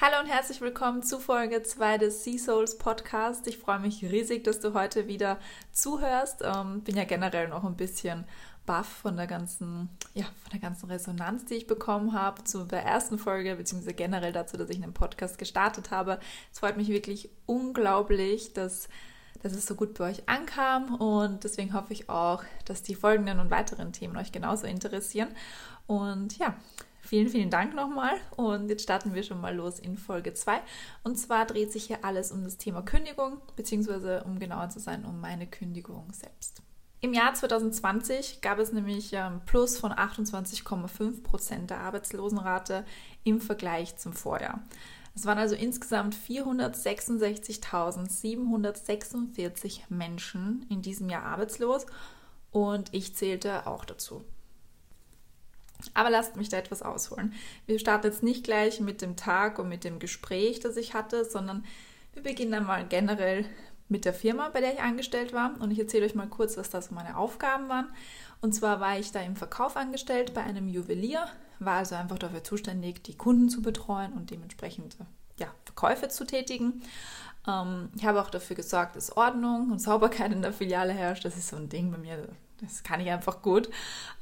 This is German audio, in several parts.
Hallo und herzlich willkommen zu Folge 2 des Sea Souls Podcast. Ich freue mich riesig, dass du heute wieder zuhörst. Ähm, bin ja generell noch ein bisschen baff von der ganzen, ja, von der ganzen Resonanz, die ich bekommen habe zu der ersten Folge, beziehungsweise generell dazu, dass ich einen Podcast gestartet habe. Es freut mich wirklich unglaublich, dass, dass es so gut bei euch ankam und deswegen hoffe ich auch, dass die folgenden und weiteren Themen euch genauso interessieren. Und ja, Vielen, vielen Dank nochmal und jetzt starten wir schon mal los in Folge 2. Und zwar dreht sich hier alles um das Thema Kündigung, beziehungsweise um genauer zu sein, um meine Kündigung selbst. Im Jahr 2020 gab es nämlich ein Plus von 28,5 Prozent der Arbeitslosenrate im Vergleich zum Vorjahr. Es waren also insgesamt 466.746 Menschen in diesem Jahr arbeitslos und ich zählte auch dazu. Aber lasst mich da etwas ausholen. Wir starten jetzt nicht gleich mit dem Tag und mit dem Gespräch, das ich hatte, sondern wir beginnen einmal generell mit der Firma, bei der ich angestellt war. Und ich erzähle euch mal kurz, was da so meine Aufgaben waren. Und zwar war ich da im Verkauf angestellt bei einem Juwelier, war also einfach dafür zuständig, die Kunden zu betreuen und dementsprechend ja, Verkäufe zu tätigen. Ähm, ich habe auch dafür gesorgt, dass Ordnung und Sauberkeit in der Filiale herrscht. Das ist so ein Ding bei mir, das kann ich einfach gut.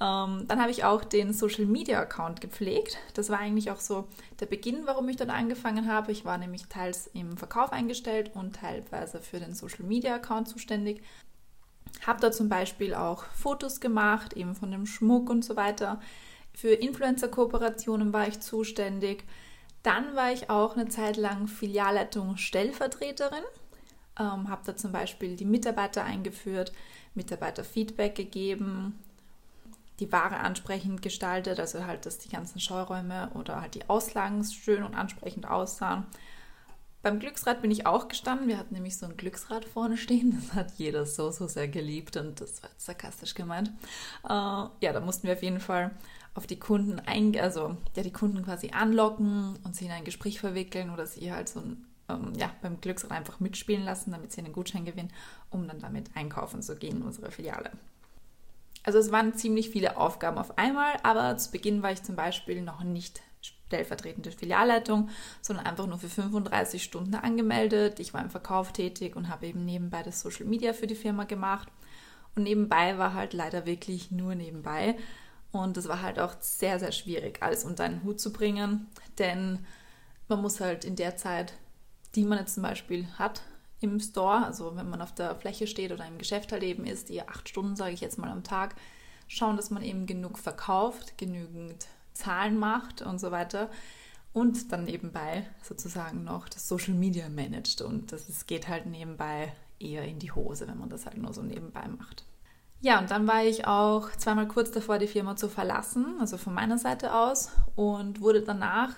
Ähm, dann habe ich auch den Social Media Account gepflegt. Das war eigentlich auch so der Beginn, warum ich dort angefangen habe. Ich war nämlich teils im Verkauf eingestellt und teilweise für den Social Media Account zuständig. Habe da zum Beispiel auch Fotos gemacht, eben von dem Schmuck und so weiter. Für Influencer-Kooperationen war ich zuständig. Dann war ich auch eine Zeit lang Filialleitung Stellvertreterin. Ähm, habe da zum Beispiel die Mitarbeiter eingeführt, Mitarbeiter Feedback gegeben, die Ware ansprechend gestaltet, also halt, dass die ganzen Scheuräume oder halt die Auslagen schön und ansprechend aussahen. Beim Glücksrad bin ich auch gestanden. Wir hatten nämlich so ein Glücksrad vorne stehen. Das hat jeder so, so sehr geliebt und das war sarkastisch gemeint. Äh, ja, da mussten wir auf jeden Fall auf die Kunden ein, also ja, die Kunden quasi anlocken und sie in ein Gespräch verwickeln oder sie halt so ein ähm, ja, beim Glücksrad einfach mitspielen lassen, damit sie einen Gutschein gewinnen, um dann damit einkaufen zu gehen in unsere Filiale. Also es waren ziemlich viele Aufgaben auf einmal, aber zu Beginn war ich zum Beispiel noch nicht stellvertretende Filialleitung, sondern einfach nur für 35 Stunden angemeldet. Ich war im Verkauf tätig und habe eben nebenbei das Social Media für die Firma gemacht. Und nebenbei war halt leider wirklich nur nebenbei. Und es war halt auch sehr, sehr schwierig, alles unter einen Hut zu bringen, denn man muss halt in der Zeit die man jetzt zum Beispiel hat im Store, also wenn man auf der Fläche steht oder im Geschäft halt eben ist, die acht Stunden, sage ich jetzt mal am Tag, schauen, dass man eben genug verkauft, genügend Zahlen macht und so weiter und dann nebenbei sozusagen noch das Social Media managt und das ist, geht halt nebenbei eher in die Hose, wenn man das halt nur so nebenbei macht. Ja, und dann war ich auch zweimal kurz davor, die Firma zu verlassen, also von meiner Seite aus und wurde danach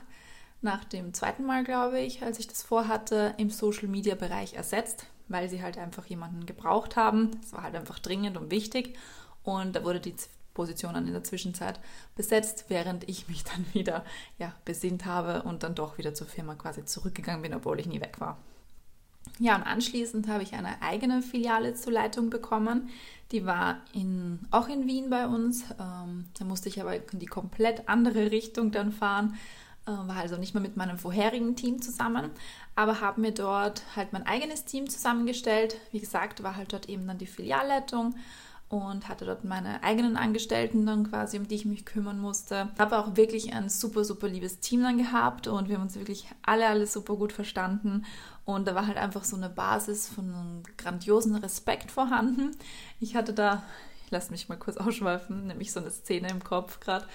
nach dem zweiten Mal, glaube ich, als ich das vorhatte, im Social-Media-Bereich ersetzt, weil sie halt einfach jemanden gebraucht haben. Es war halt einfach dringend und wichtig. Und da wurde die Position dann in der Zwischenzeit besetzt, während ich mich dann wieder ja, besinnt habe und dann doch wieder zur Firma quasi zurückgegangen bin, obwohl ich nie weg war. Ja, und anschließend habe ich eine eigene Filiale zur Leitung bekommen. Die war in, auch in Wien bei uns. Ähm, da musste ich aber in die komplett andere Richtung dann fahren war also nicht mehr mit meinem vorherigen Team zusammen, aber habe mir dort halt mein eigenes Team zusammengestellt. Wie gesagt, war halt dort eben dann die Filialleitung und hatte dort meine eigenen Angestellten dann quasi, um die ich mich kümmern musste. Habe auch wirklich ein super, super liebes Team dann gehabt und wir haben uns wirklich alle, alle super gut verstanden. Und da war halt einfach so eine Basis von einem grandiosen Respekt vorhanden. Ich hatte da, ich lasse mich mal kurz ausschweifen, nämlich so eine Szene im Kopf gerade.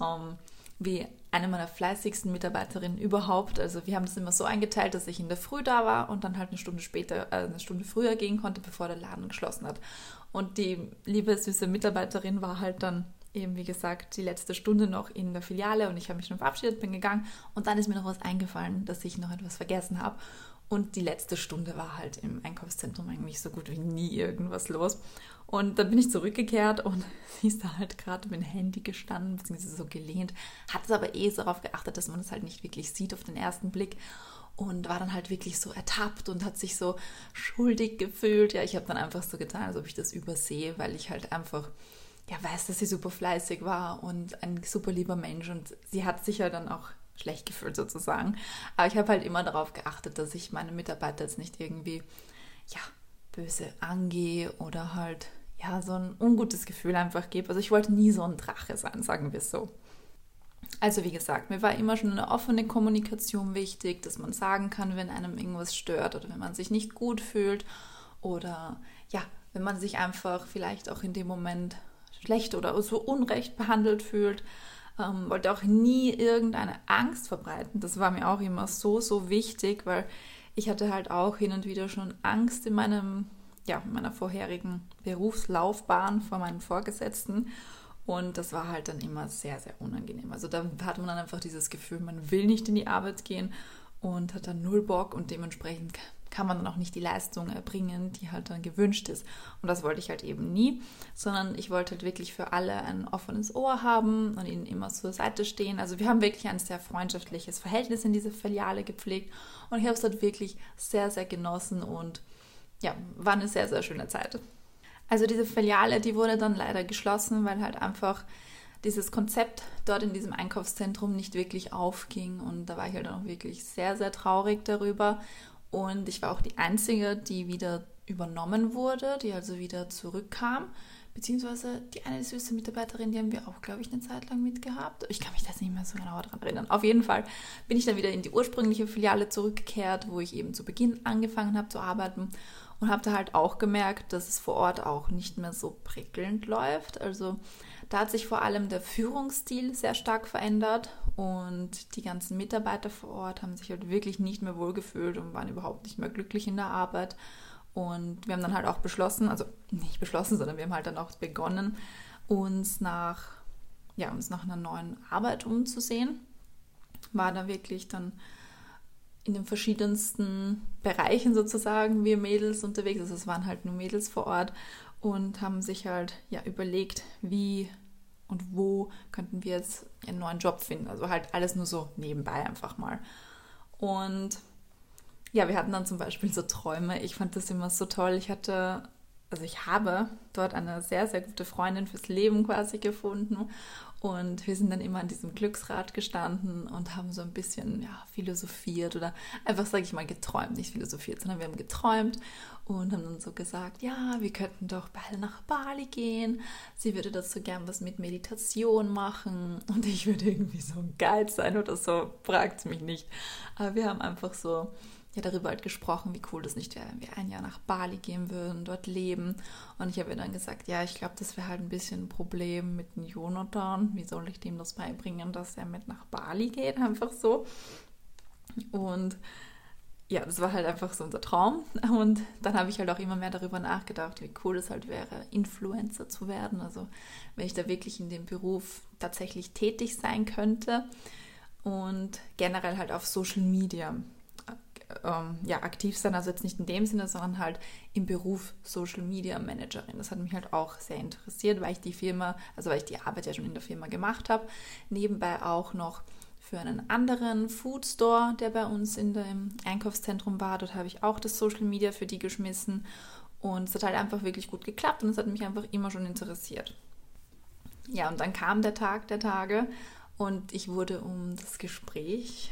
Um, ähm, wie eine meiner fleißigsten Mitarbeiterinnen überhaupt. Also wir haben das immer so eingeteilt, dass ich in der Früh da war und dann halt eine Stunde später, äh, eine Stunde früher gehen konnte, bevor der Laden geschlossen hat. Und die liebe süße Mitarbeiterin war halt dann eben, wie gesagt, die letzte Stunde noch in der Filiale und ich habe mich schon verabschiedet, bin gegangen und dann ist mir noch was eingefallen, dass ich noch etwas vergessen habe. Und die letzte Stunde war halt im Einkaufszentrum eigentlich so gut wie nie irgendwas los. Und dann bin ich zurückgekehrt und sie ist da halt gerade mit dem Handy gestanden, beziehungsweise so gelehnt, hat es aber eh darauf geachtet, dass man es halt nicht wirklich sieht auf den ersten Blick und war dann halt wirklich so ertappt und hat sich so schuldig gefühlt. Ja, ich habe dann einfach so getan, als ob ich das übersehe, weil ich halt einfach ja weiß, dass sie super fleißig war und ein super lieber Mensch und sie hat sich ja dann auch schlecht gefühlt sozusagen. Aber ich habe halt immer darauf geachtet, dass ich meine Mitarbeiter jetzt nicht irgendwie, ja, böse angehe oder halt, ja, so ein ungutes Gefühl einfach gebe. Also ich wollte nie so ein Drache sein, sagen wir es so. Also wie gesagt, mir war immer schon eine offene Kommunikation wichtig, dass man sagen kann, wenn einem irgendwas stört oder wenn man sich nicht gut fühlt oder ja, wenn man sich einfach vielleicht auch in dem Moment schlecht oder so unrecht behandelt fühlt. Ähm, wollte auch nie irgendeine Angst verbreiten. Das war mir auch immer so, so wichtig, weil ich hatte halt auch hin und wieder schon Angst in meinem, ja, in meiner vorherigen Berufslaufbahn vor meinen Vorgesetzten. Und das war halt dann immer sehr, sehr unangenehm. Also da hat man dann einfach dieses Gefühl, man will nicht in die Arbeit gehen und hat dann null Bock und dementsprechend kann man dann auch nicht die Leistung erbringen, die halt dann gewünscht ist. Und das wollte ich halt eben nie, sondern ich wollte halt wirklich für alle ein offenes Ohr haben und ihnen immer zur Seite stehen. Also wir haben wirklich ein sehr freundschaftliches Verhältnis in dieser Filiale gepflegt und ich habe es dort wirklich sehr, sehr genossen und ja, war eine sehr, sehr schöne Zeit. Also diese Filiale, die wurde dann leider geschlossen, weil halt einfach dieses Konzept dort in diesem Einkaufszentrum nicht wirklich aufging und da war ich halt auch wirklich sehr, sehr traurig darüber und ich war auch die Einzige, die wieder übernommen wurde, die also wieder zurückkam. Beziehungsweise die eine süße Mitarbeiterin, die haben wir auch, glaube ich, eine Zeit lang mitgehabt. Ich kann mich das nicht mehr so genau daran erinnern. Auf jeden Fall bin ich dann wieder in die ursprüngliche Filiale zurückgekehrt, wo ich eben zu Beginn angefangen habe zu arbeiten und habe da halt auch gemerkt, dass es vor Ort auch nicht mehr so prickelnd läuft. Also da hat sich vor allem der Führungsstil sehr stark verändert und die ganzen Mitarbeiter vor Ort haben sich halt wirklich nicht mehr wohlgefühlt und waren überhaupt nicht mehr glücklich in der Arbeit. Und wir haben dann halt auch beschlossen, also nicht beschlossen, sondern wir haben halt dann auch begonnen, uns nach, ja, uns nach einer neuen Arbeit umzusehen. War da wirklich dann in den verschiedensten Bereichen sozusagen wir Mädels unterwegs. Also es waren halt nur Mädels vor Ort und haben sich halt ja überlegt, wie und wo könnten wir jetzt einen neuen Job finden. Also halt alles nur so nebenbei einfach mal. Und ja, wir hatten dann zum Beispiel so Träume. Ich fand das immer so toll. Ich hatte, also ich habe dort eine sehr, sehr gute Freundin fürs Leben quasi gefunden. Und wir sind dann immer an diesem Glücksrad gestanden und haben so ein bisschen ja, philosophiert oder einfach, sage ich mal, geträumt. Nicht philosophiert, sondern wir haben geträumt und haben dann so gesagt, ja, wir könnten doch beide nach Bali gehen. Sie würde dazu gern was mit Meditation machen und ich würde irgendwie so ein Guide sein oder so. Fragt mich nicht. Aber wir haben einfach so ja darüber halt gesprochen, wie cool das nicht wäre, wenn wir ein Jahr nach Bali gehen würden, dort leben. Und ich habe ihr dann gesagt, ja, ich glaube, das wäre halt ein bisschen ein Problem mit dem Jonathan. Wie soll ich dem das beibringen, dass er mit nach Bali geht? Einfach so. Und ja, das war halt einfach so unser Traum. Und dann habe ich halt auch immer mehr darüber nachgedacht, wie cool es halt wäre, Influencer zu werden. Also wenn ich da wirklich in dem Beruf tatsächlich tätig sein könnte und generell halt auf Social Media ähm, ja, aktiv sein, also jetzt nicht in dem Sinne, sondern halt im Beruf Social Media Managerin. Das hat mich halt auch sehr interessiert, weil ich die Firma, also weil ich die Arbeit ja schon in der Firma gemacht habe, nebenbei auch noch für einen anderen Food Store, der bei uns in dem Einkaufszentrum war. Dort habe ich auch das Social Media für die geschmissen und es hat halt einfach wirklich gut geklappt und es hat mich einfach immer schon interessiert. Ja, und dann kam der Tag der Tage und ich wurde um das Gespräch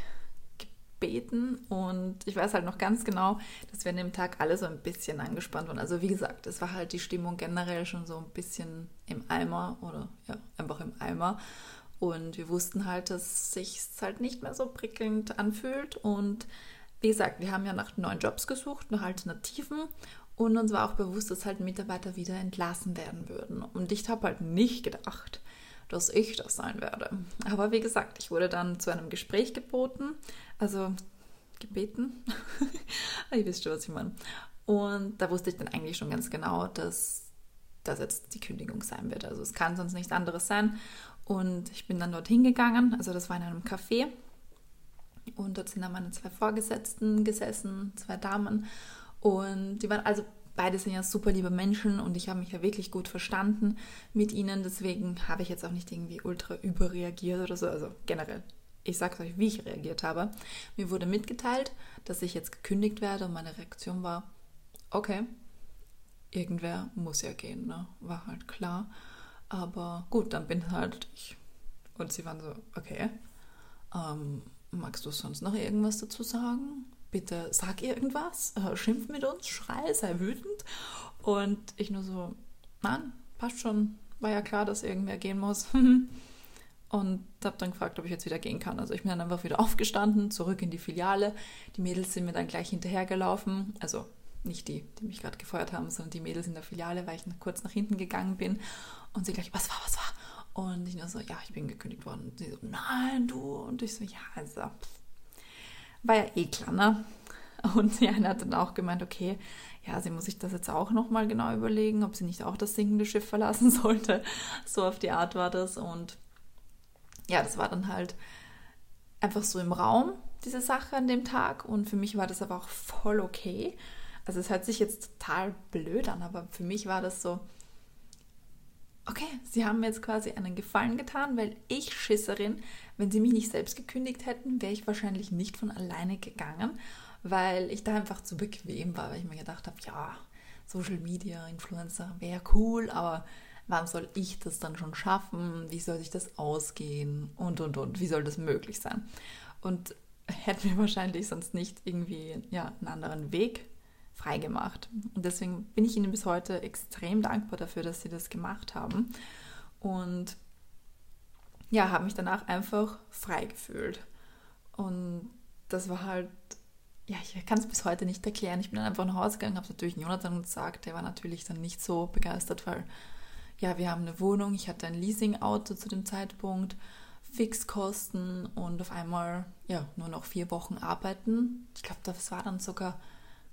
beten und ich weiß halt noch ganz genau, dass wir an dem Tag alle so ein bisschen angespannt waren. Also wie gesagt, es war halt die Stimmung generell schon so ein bisschen im Eimer oder ja, einfach im Eimer. Und wir wussten halt, dass sich halt nicht mehr so prickelnd anfühlt. Und wie gesagt, wir haben ja nach neuen Jobs gesucht, nach Alternativen. Und uns war auch bewusst, dass halt Mitarbeiter wieder entlassen werden würden. Und ich habe halt nicht gedacht, dass ich das sein werde. Aber wie gesagt, ich wurde dann zu einem Gespräch geboten, also gebeten. Ihr wisst schon, was ich meine. Und da wusste ich dann eigentlich schon ganz genau, dass das jetzt die Kündigung sein wird. Also es kann sonst nichts anderes sein. Und ich bin dann dorthin gegangen, also das war in einem Café. Und dort sind dann meine zwei Vorgesetzten gesessen, zwei Damen. Und die waren also beide sind ja super liebe Menschen und ich habe mich ja wirklich gut verstanden mit ihnen. Deswegen habe ich jetzt auch nicht irgendwie ultra überreagiert oder so. Also generell, ich sage euch, wie ich reagiert habe. Mir wurde mitgeteilt, dass ich jetzt gekündigt werde und meine Reaktion war, okay, irgendwer muss ja gehen, ne? war halt klar. Aber gut, dann bin halt ich. Und sie waren so, okay. Ähm, magst du sonst noch irgendwas dazu sagen? Bitte sag irgendwas, äh, schimpf mit uns, schrei, sei wütend. Und ich nur so, nein, passt schon, war ja klar, dass irgendwer gehen muss. und habe dann gefragt, ob ich jetzt wieder gehen kann. Also ich bin dann einfach wieder aufgestanden, zurück in die Filiale. Die Mädels sind mir dann gleich hinterhergelaufen. Also nicht die, die mich gerade gefeuert haben, sondern die Mädels in der Filiale, weil ich kurz nach hinten gegangen bin. Und sie gleich, was war, was war? Und ich nur so, ja, ich bin gekündigt worden. Und sie so, nein, du. Und ich so, ja, also, war ja eh klar, ne? Und eine hat dann auch gemeint, okay, ja, sie muss sich das jetzt auch nochmal genau überlegen, ob sie nicht auch das sinkende Schiff verlassen sollte. So auf die Art war das. Und ja, das war dann halt einfach so im Raum, diese Sache an dem Tag. Und für mich war das aber auch voll okay. Also es hört sich jetzt total blöd an, aber für mich war das so, okay, sie haben mir jetzt quasi einen Gefallen getan, weil ich Schisserin, wenn sie mich nicht selbst gekündigt hätten, wäre ich wahrscheinlich nicht von alleine gegangen, weil ich da einfach zu bequem war, weil ich mir gedacht habe, ja, Social Media, Influencer wäre cool, aber wann soll ich das dann schon schaffen? Wie soll sich das ausgehen? Und, und, und. Wie soll das möglich sein? Und hätten wir wahrscheinlich sonst nicht irgendwie ja, einen anderen Weg freigemacht. Und deswegen bin ich Ihnen bis heute extrem dankbar dafür, dass Sie das gemacht haben. Und ja, habe mich danach einfach frei gefühlt. Und das war halt, ja, ich kann es bis heute nicht erklären. Ich bin dann einfach nach Hause gegangen, habe es natürlich Jonathan gesagt. Der war natürlich dann nicht so begeistert, weil ja, wir haben eine Wohnung, ich hatte ein Leasing-Auto zu dem Zeitpunkt, Fixkosten und auf einmal ja nur noch vier Wochen arbeiten. Ich glaube, das war dann sogar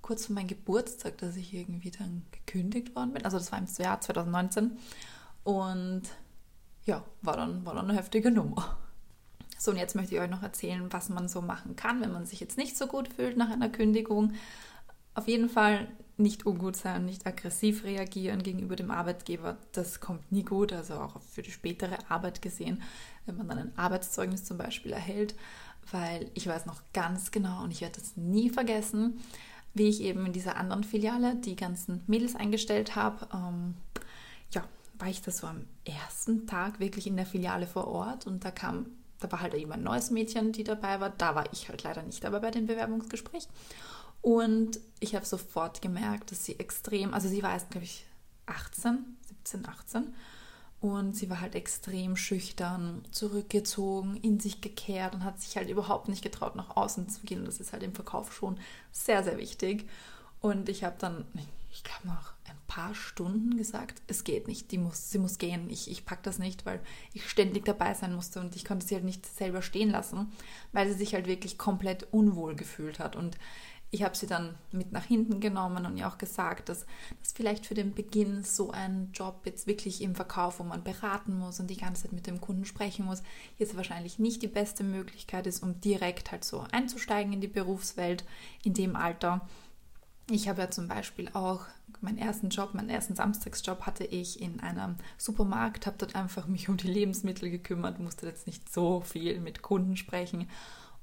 kurz vor meinem Geburtstag, dass ich irgendwie dann gekündigt worden bin. Also das war im Jahr 2019. Und ja, war dann, war dann eine heftige Nummer. So, und jetzt möchte ich euch noch erzählen, was man so machen kann, wenn man sich jetzt nicht so gut fühlt nach einer Kündigung. Auf jeden Fall nicht ungut sein, nicht aggressiv reagieren gegenüber dem Arbeitgeber. Das kommt nie gut, also auch für die spätere Arbeit gesehen, wenn man dann ein Arbeitszeugnis zum Beispiel erhält, weil ich weiß noch ganz genau und ich werde das nie vergessen, wie ich eben in dieser anderen Filiale die ganzen Mädels eingestellt habe, ähm, ja, war ich da so am ersten Tag wirklich in der Filiale vor Ort und da kam, da war halt eben ein neues Mädchen, die dabei war. Da war ich halt leider nicht dabei bei dem Bewerbungsgespräch. Und ich habe sofort gemerkt, dass sie extrem, also sie war erst, glaube ich, 18, 17, 18 und sie war halt extrem schüchtern, zurückgezogen, in sich gekehrt und hat sich halt überhaupt nicht getraut, nach außen zu gehen. Und das ist halt im Verkauf schon sehr, sehr wichtig. Und ich habe dann, ich glaube, ein paar Stunden gesagt, es geht nicht, die muss, sie muss gehen. Ich, ich packe das nicht, weil ich ständig dabei sein musste und ich konnte sie halt nicht selber stehen lassen, weil sie sich halt wirklich komplett unwohl gefühlt hat. Und ich habe sie dann mit nach hinten genommen und ihr auch gesagt, dass das vielleicht für den Beginn so ein Job jetzt wirklich im Verkauf, wo man beraten muss und die ganze Zeit mit dem Kunden sprechen muss, jetzt wahrscheinlich nicht die beste Möglichkeit ist, um direkt halt so einzusteigen in die Berufswelt in dem Alter. Ich habe ja zum Beispiel auch meinen ersten Job, meinen ersten Samstagsjob hatte ich in einem Supermarkt, habe dort einfach mich um die Lebensmittel gekümmert, musste jetzt nicht so viel mit Kunden sprechen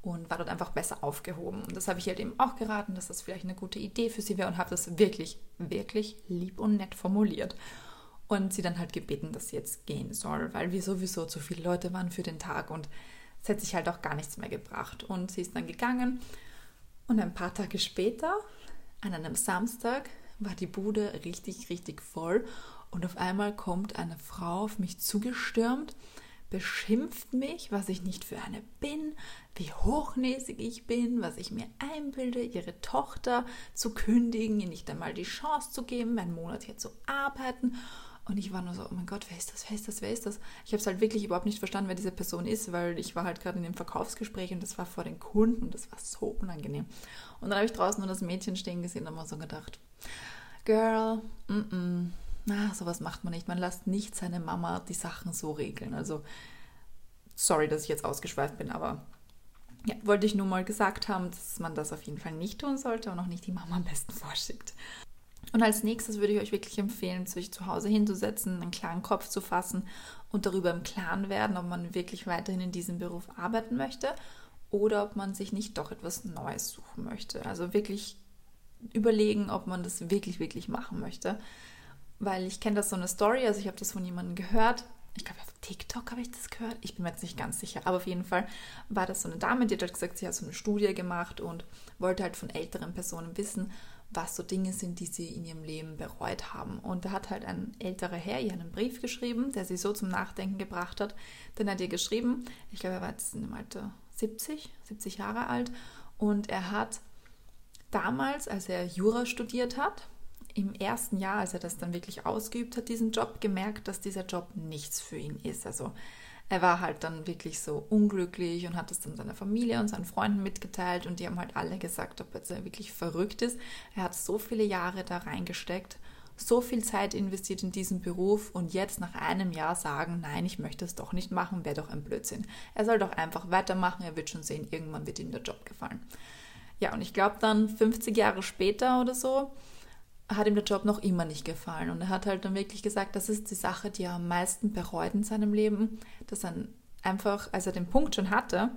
und war dort einfach besser aufgehoben. Und das habe ich halt eben auch geraten, dass das vielleicht eine gute Idee für sie wäre und habe das wirklich, wirklich lieb und nett formuliert. Und sie dann halt gebeten, dass sie jetzt gehen soll, weil wir sowieso zu viele Leute waren für den Tag und es hätte sich halt auch gar nichts mehr gebracht. Und sie ist dann gegangen und ein paar Tage später, an einem Samstag, war die Bude richtig, richtig voll und auf einmal kommt eine Frau auf mich zugestürmt beschimpft mich, was ich nicht für eine bin, wie hochnäsig ich bin, was ich mir einbilde, ihre Tochter zu kündigen, ihr nicht einmal die Chance zu geben, einen Monat hier zu arbeiten. Und ich war nur so, oh mein Gott, wer ist das, wer ist das, wer ist das? Ich habe es halt wirklich überhaupt nicht verstanden, wer diese Person ist, weil ich war halt gerade in dem Verkaufsgespräch und das war vor den Kunden und das war so unangenehm. Und dann habe ich draußen nur das Mädchen stehen gesehen und habe so gedacht, Girl, mm, -mm na, sowas macht man nicht. Man lässt nicht seine Mama die Sachen so regeln. Also, sorry, dass ich jetzt ausgeschweift bin, aber ja, wollte ich nur mal gesagt haben, dass man das auf jeden Fall nicht tun sollte und auch nicht die Mama am besten vorschickt. Und als nächstes würde ich euch wirklich empfehlen, sich zu Hause hinzusetzen, einen klaren Kopf zu fassen und darüber im Klaren werden, ob man wirklich weiterhin in diesem Beruf arbeiten möchte oder ob man sich nicht doch etwas Neues suchen möchte. Also wirklich überlegen, ob man das wirklich, wirklich machen möchte weil ich kenne das so eine Story, also ich habe das von jemandem gehört, ich glaube, auf TikTok habe ich das gehört. Ich bin mir jetzt nicht ganz sicher. Aber auf jeden Fall war das so eine Dame, die hat halt gesagt, sie hat so eine Studie gemacht und wollte halt von älteren Personen wissen, was so Dinge sind, die sie in ihrem Leben bereut haben. Und da hat halt ein älterer Herr ihr einen Brief geschrieben, der sie so zum Nachdenken gebracht hat. Dann hat ihr geschrieben, ich glaube, er war jetzt im Alter 70, 70 Jahre alt. Und er hat damals, als er Jura studiert hat, im ersten Jahr, als er das dann wirklich ausgeübt hat, diesen Job, gemerkt, dass dieser Job nichts für ihn ist. Also er war halt dann wirklich so unglücklich und hat es dann seiner Familie und seinen Freunden mitgeteilt und die haben halt alle gesagt, ob er wirklich verrückt ist. Er hat so viele Jahre da reingesteckt, so viel Zeit investiert in diesen Beruf und jetzt nach einem Jahr sagen, nein, ich möchte es doch nicht machen, wäre doch ein Blödsinn. Er soll doch einfach weitermachen, er wird schon sehen, irgendwann wird ihm der Job gefallen. Ja, und ich glaube dann 50 Jahre später oder so, hat ihm der Job noch immer nicht gefallen. Und er hat halt dann wirklich gesagt, das ist die Sache, die er am meisten bereut in seinem Leben, dass er einfach, als er den Punkt schon hatte,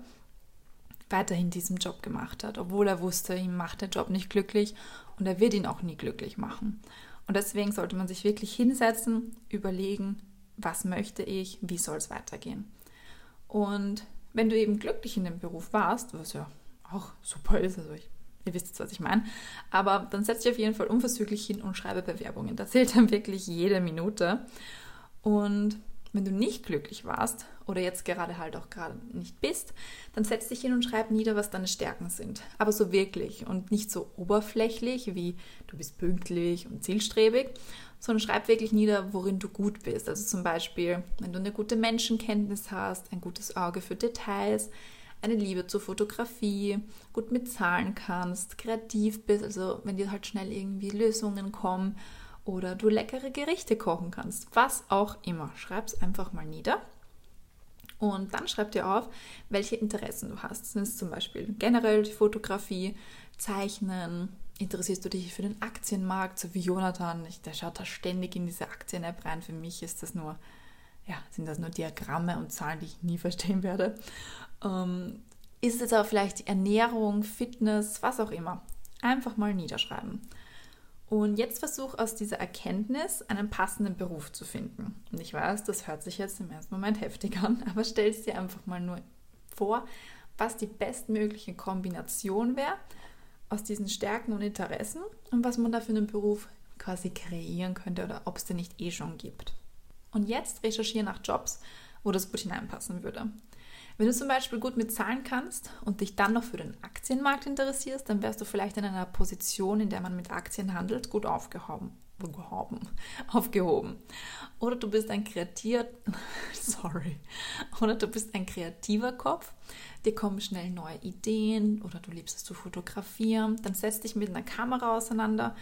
weiterhin diesen Job gemacht hat, obwohl er wusste, ihm macht der Job nicht glücklich und er wird ihn auch nie glücklich machen. Und deswegen sollte man sich wirklich hinsetzen, überlegen, was möchte ich, wie soll es weitergehen. Und wenn du eben glücklich in dem Beruf warst, was ja auch super ist, also ich Ihr wisst jetzt, was ich meine. Aber dann setze ich auf jeden Fall unverzüglich hin und schreibe Bewerbungen. Da zählt dann wirklich jede Minute. Und wenn du nicht glücklich warst oder jetzt gerade halt auch gerade nicht bist, dann setz dich hin und schreib nieder, was deine Stärken sind. Aber so wirklich und nicht so oberflächlich wie du bist pünktlich und zielstrebig, sondern schreib wirklich nieder, worin du gut bist. Also zum Beispiel, wenn du eine gute Menschenkenntnis hast, ein gutes Auge für Details, eine Liebe zur Fotografie, gut mit Zahlen kannst, kreativ bist, also wenn dir halt schnell irgendwie Lösungen kommen oder du leckere Gerichte kochen kannst, was auch immer. Schreib es einfach mal nieder. Und dann schreib dir auf, welche Interessen du hast. Sind es zum Beispiel generell die Fotografie, Zeichnen, interessierst du dich für den Aktienmarkt, so wie Jonathan, der schaut da ständig in diese Aktien-App rein. Für mich ist das nur, ja, sind das nur Diagramme und Zahlen, die ich nie verstehen werde. Ähm, ist es aber vielleicht Ernährung, Fitness, was auch immer. Einfach mal niederschreiben. Und jetzt versuch aus dieser Erkenntnis einen passenden Beruf zu finden. Und ich weiß, das hört sich jetzt im ersten Moment heftig an, aber stell es dir einfach mal nur vor, was die bestmögliche Kombination wäre aus diesen Stärken und Interessen und was man da für einen Beruf quasi kreieren könnte oder ob es den nicht eh schon gibt. Und jetzt recherchiere nach Jobs, wo das gut hineinpassen würde. Wenn du zum Beispiel gut mit Zahlen kannst und dich dann noch für den Aktienmarkt interessierst, dann wärst du vielleicht in einer Position, in der man mit Aktien handelt, gut aufgehoben. aufgehoben. Oder du bist ein kreativer, sorry, oder du bist ein kreativer Kopf, dir kommen schnell neue Ideen oder du liebst es zu fotografieren, dann setz dich mit einer Kamera auseinander,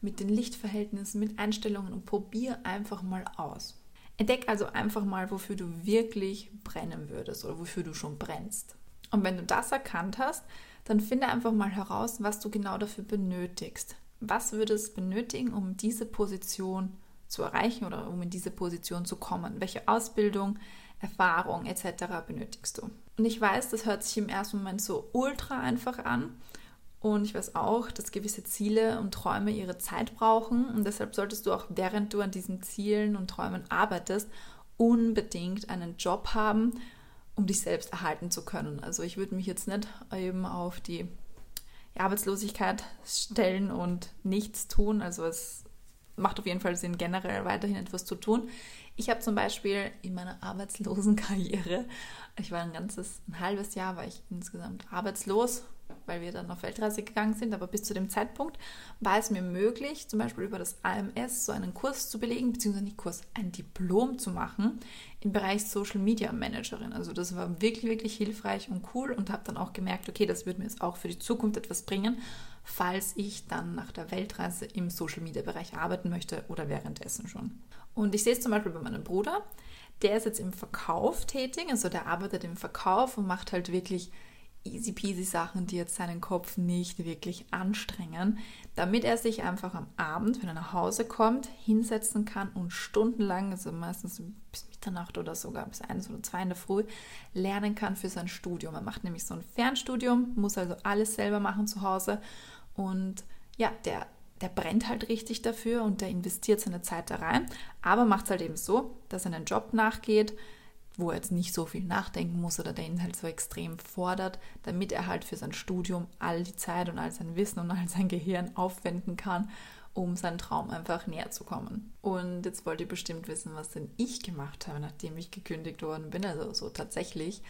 mit den Lichtverhältnissen, mit Einstellungen und probier einfach mal aus. Entdeck also einfach mal, wofür du wirklich brennen würdest oder wofür du schon brennst. Und wenn du das erkannt hast, dann finde einfach mal heraus, was du genau dafür benötigst. Was würde es benötigen, um diese Position zu erreichen oder um in diese Position zu kommen? Welche Ausbildung, Erfahrung etc. benötigst du? Und ich weiß, das hört sich im ersten Moment so ultra einfach an, und ich weiß auch, dass gewisse Ziele und Träume ihre Zeit brauchen. Und deshalb solltest du auch, während du an diesen Zielen und Träumen arbeitest, unbedingt einen Job haben, um dich selbst erhalten zu können. Also ich würde mich jetzt nicht eben auf die Arbeitslosigkeit stellen und nichts tun. Also es macht auf jeden Fall Sinn, generell weiterhin etwas zu tun. Ich habe zum Beispiel in meiner arbeitslosen Karriere, ich war ein ganzes, ein halbes Jahr war ich insgesamt arbeitslos weil wir dann auf Weltreise gegangen sind, aber bis zu dem Zeitpunkt war es mir möglich, zum Beispiel über das AMS so einen Kurs zu belegen, beziehungsweise nicht Kurs, ein Diplom zu machen im Bereich Social Media Managerin. Also das war wirklich, wirklich hilfreich und cool und habe dann auch gemerkt, okay, das wird mir jetzt auch für die Zukunft etwas bringen, falls ich dann nach der Weltreise im Social Media Bereich arbeiten möchte oder währenddessen schon. Und ich sehe es zum Beispiel bei meinem Bruder, der ist jetzt im Verkauf tätig, also der arbeitet im Verkauf und macht halt wirklich easy peasy Sachen, die jetzt seinen Kopf nicht wirklich anstrengen, damit er sich einfach am Abend, wenn er nach Hause kommt, hinsetzen kann und stundenlang, also meistens bis Mitternacht oder sogar bis eins oder zwei in der Früh, lernen kann für sein Studium. Er macht nämlich so ein Fernstudium, muss also alles selber machen zu Hause und ja, der der brennt halt richtig dafür und der investiert seine Zeit da rein, aber macht es halt eben so, dass er einen Job nachgeht, wo er jetzt nicht so viel nachdenken muss oder der ihn halt so extrem fordert, damit er halt für sein Studium all die Zeit und all sein Wissen und all sein Gehirn aufwenden kann, um seinen Traum einfach näher zu kommen. Und jetzt wollt ihr bestimmt wissen, was denn ich gemacht habe, nachdem ich gekündigt worden bin, also so tatsächlich.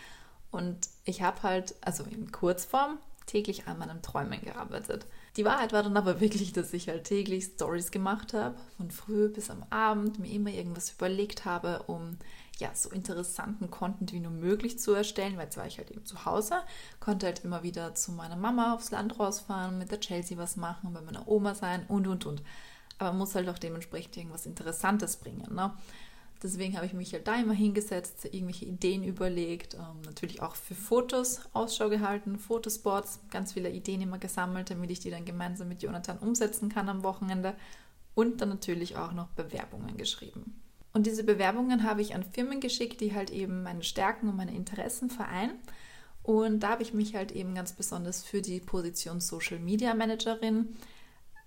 Und ich habe halt, also in Kurzform, täglich an meinen Träumen gearbeitet. Die Wahrheit war dann aber wirklich, dass ich halt täglich Stories gemacht habe, von früh bis am Abend, mir immer irgendwas überlegt habe, um ja so interessanten Content wie nur möglich zu erstellen, weil jetzt war ich halt eben zu Hause, konnte halt immer wieder zu meiner Mama aufs Land rausfahren, mit der Chelsea was machen, bei meiner Oma sein und und und. Aber man muss halt auch dementsprechend irgendwas Interessantes bringen. Ne? Deswegen habe ich mich halt da immer hingesetzt, irgendwelche Ideen überlegt, ähm, natürlich auch für Fotos Ausschau gehalten, Fotospots, ganz viele Ideen immer gesammelt, damit ich die dann gemeinsam mit Jonathan umsetzen kann am Wochenende und dann natürlich auch noch Bewerbungen geschrieben. Und diese Bewerbungen habe ich an Firmen geschickt, die halt eben meine Stärken und meine Interessen vereinen. Und da habe ich mich halt eben ganz besonders für die Position Social Media Managerin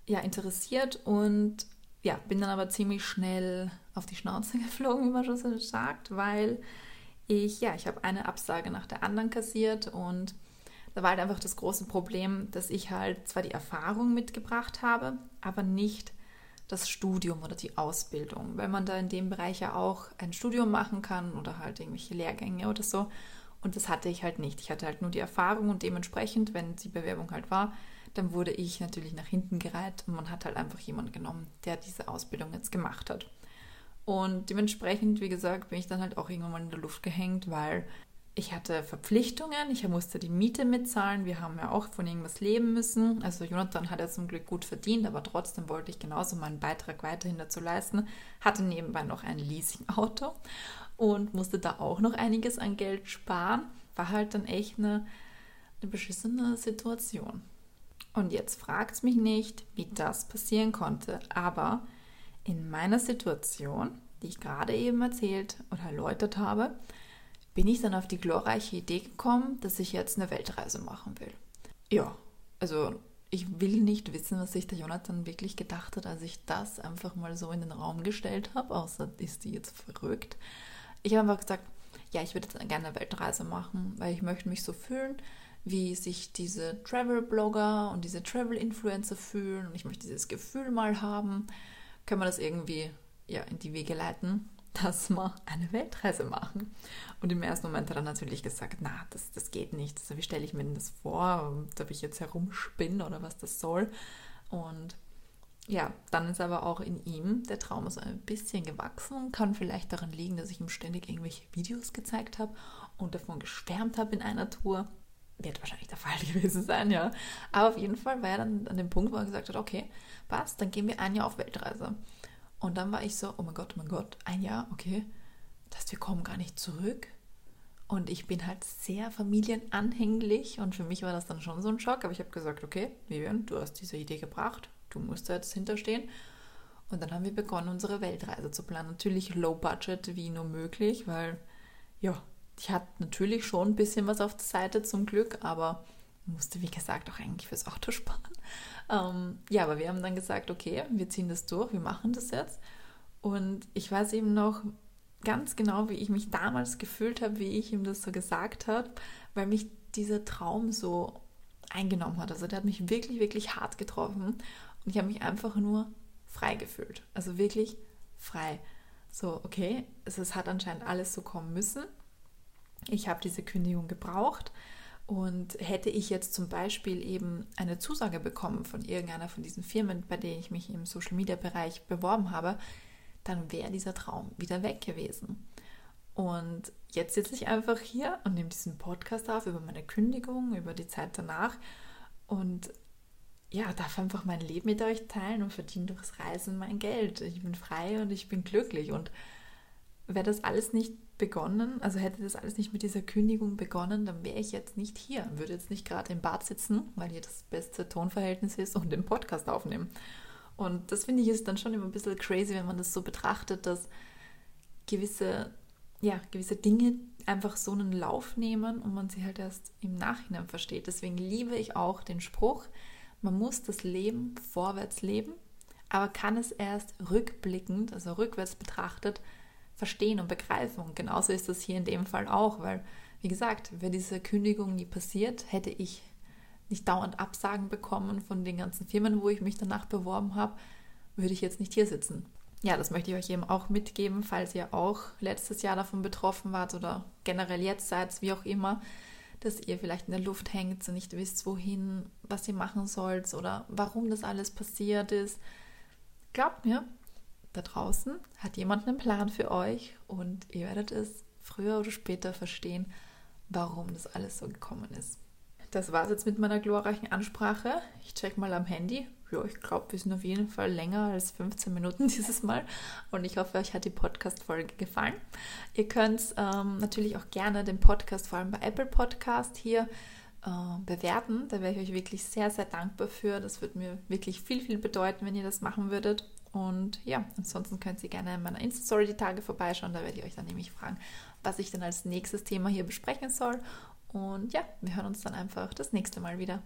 ja interessiert und ja, bin dann aber ziemlich schnell auf die Schnauze geflogen, wie man schon so sagt, weil ich, ja, ich habe eine Absage nach der anderen kassiert und da war halt einfach das große Problem, dass ich halt zwar die Erfahrung mitgebracht habe, aber nicht das Studium oder die Ausbildung, weil man da in dem Bereich ja auch ein Studium machen kann oder halt irgendwelche Lehrgänge oder so. Und das hatte ich halt nicht. Ich hatte halt nur die Erfahrung und dementsprechend, wenn die Bewerbung halt war, dann wurde ich natürlich nach hinten gereiht und man hat halt einfach jemanden genommen, der diese Ausbildung jetzt gemacht hat. Und dementsprechend, wie gesagt, bin ich dann halt auch irgendwann mal in der Luft gehängt, weil ich hatte Verpflichtungen, ich musste die Miete mitzahlen, wir haben ja auch von irgendwas leben müssen. Also Jonathan hat ja zum Glück gut verdient, aber trotzdem wollte ich genauso meinen Beitrag weiterhin dazu leisten. Hatte nebenbei noch ein Leasing-Auto und musste da auch noch einiges an Geld sparen. War halt dann echt eine, eine beschissene Situation. Und jetzt fragt mich nicht, wie das passieren konnte, aber in meiner Situation, die ich gerade eben erzählt oder erläutert habe, bin ich dann auf die glorreiche Idee gekommen, dass ich jetzt eine Weltreise machen will. Ja, also ich will nicht wissen, was sich der Jonathan wirklich gedacht hat, als ich das einfach mal so in den Raum gestellt habe, außer ist die jetzt verrückt. Ich habe einfach gesagt, ja, ich würde jetzt gerne eine Weltreise machen, weil ich möchte mich so fühlen, wie sich diese Travel-Blogger und diese Travel-Influencer fühlen und ich möchte dieses Gefühl mal haben. Können wir das irgendwie ja, in die Wege leiten, dass wir eine Weltreise machen? Und im ersten Moment hat er natürlich gesagt, na, das, das geht nicht. Also, wie stelle ich mir denn das vor? Ob ich jetzt herumspinne oder was das soll? Und ja, dann ist aber auch in ihm der Traum so ein bisschen gewachsen. Kann vielleicht daran liegen, dass ich ihm ständig irgendwelche Videos gezeigt habe und davon geschwärmt habe in einer Tour wird wahrscheinlich der Fall gewesen sein, ja. Aber auf jeden Fall war er dann an dem Punkt, wo er gesagt hat, okay, passt, dann gehen wir ein Jahr auf Weltreise. Und dann war ich so, oh mein Gott, oh mein Gott, ein Jahr, okay, das heißt, wir kommen gar nicht zurück. Und ich bin halt sehr familienanhänglich und für mich war das dann schon so ein Schock. Aber ich habe gesagt, okay, Vivian, du hast diese Idee gebracht, du musst da jetzt hinterstehen. Und dann haben wir begonnen, unsere Weltreise zu planen. Natürlich low budget wie nur möglich, weil ja, ich hatte natürlich schon ein bisschen was auf der Seite zum Glück, aber musste, wie gesagt, auch eigentlich fürs Auto sparen. Ähm, ja, aber wir haben dann gesagt, okay, wir ziehen das durch, wir machen das jetzt. Und ich weiß eben noch ganz genau, wie ich mich damals gefühlt habe, wie ich ihm das so gesagt habe, weil mich dieser Traum so eingenommen hat. Also der hat mich wirklich, wirklich hart getroffen. Und ich habe mich einfach nur frei gefühlt. Also wirklich frei. So, okay, es hat anscheinend alles so kommen müssen. Ich habe diese Kündigung gebraucht und hätte ich jetzt zum Beispiel eben eine Zusage bekommen von irgendeiner von diesen Firmen, bei denen ich mich im Social-Media-Bereich beworben habe, dann wäre dieser Traum wieder weg gewesen. Und jetzt sitze ich einfach hier und nehme diesen Podcast auf über meine Kündigung, über die Zeit danach und ja, darf einfach mein Leben mit euch teilen und verdiene durchs Reisen mein Geld. Ich bin frei und ich bin glücklich. Und wäre das alles nicht begonnen, also hätte das alles nicht mit dieser Kündigung begonnen, dann wäre ich jetzt nicht hier, würde jetzt nicht gerade im Bad sitzen, weil hier das beste Tonverhältnis ist und den Podcast aufnehmen. Und das finde ich ist dann schon immer ein bisschen crazy, wenn man das so betrachtet, dass gewisse, ja, gewisse Dinge einfach so einen Lauf nehmen und man sie halt erst im Nachhinein versteht. Deswegen liebe ich auch den Spruch, man muss das Leben vorwärts leben, aber kann es erst rückblickend, also rückwärts betrachtet, verstehen und begreifen. Und genauso ist das hier in dem Fall auch, weil, wie gesagt, wäre diese Kündigung nie passiert, hätte ich nicht dauernd Absagen bekommen von den ganzen Firmen, wo ich mich danach beworben habe, würde ich jetzt nicht hier sitzen. Ja, das möchte ich euch eben auch mitgeben, falls ihr auch letztes Jahr davon betroffen wart oder generell jetzt seid, wie auch immer, dass ihr vielleicht in der Luft hängt und nicht wisst, wohin, was ihr machen sollt oder warum das alles passiert ist. Glaubt mir, da draußen hat jemand einen Plan für euch und ihr werdet es früher oder später verstehen, warum das alles so gekommen ist. Das war es jetzt mit meiner glorreichen Ansprache. Ich check mal am Handy. Ja, ich glaube, wir sind auf jeden Fall länger als 15 Minuten dieses Mal. Und ich hoffe, euch hat die Podcast-Folge gefallen. Ihr könnt ähm, natürlich auch gerne den Podcast, vor allem bei Apple Podcast, hier äh, bewerten. Da wäre ich euch wirklich sehr, sehr dankbar für. Das würde mir wirklich viel, viel bedeuten, wenn ihr das machen würdet. Und ja, ansonsten könnt ihr gerne in meiner Insta-Story die Tage vorbeischauen. Da werde ich euch dann nämlich fragen, was ich dann als nächstes Thema hier besprechen soll. Und ja, wir hören uns dann einfach das nächste Mal wieder.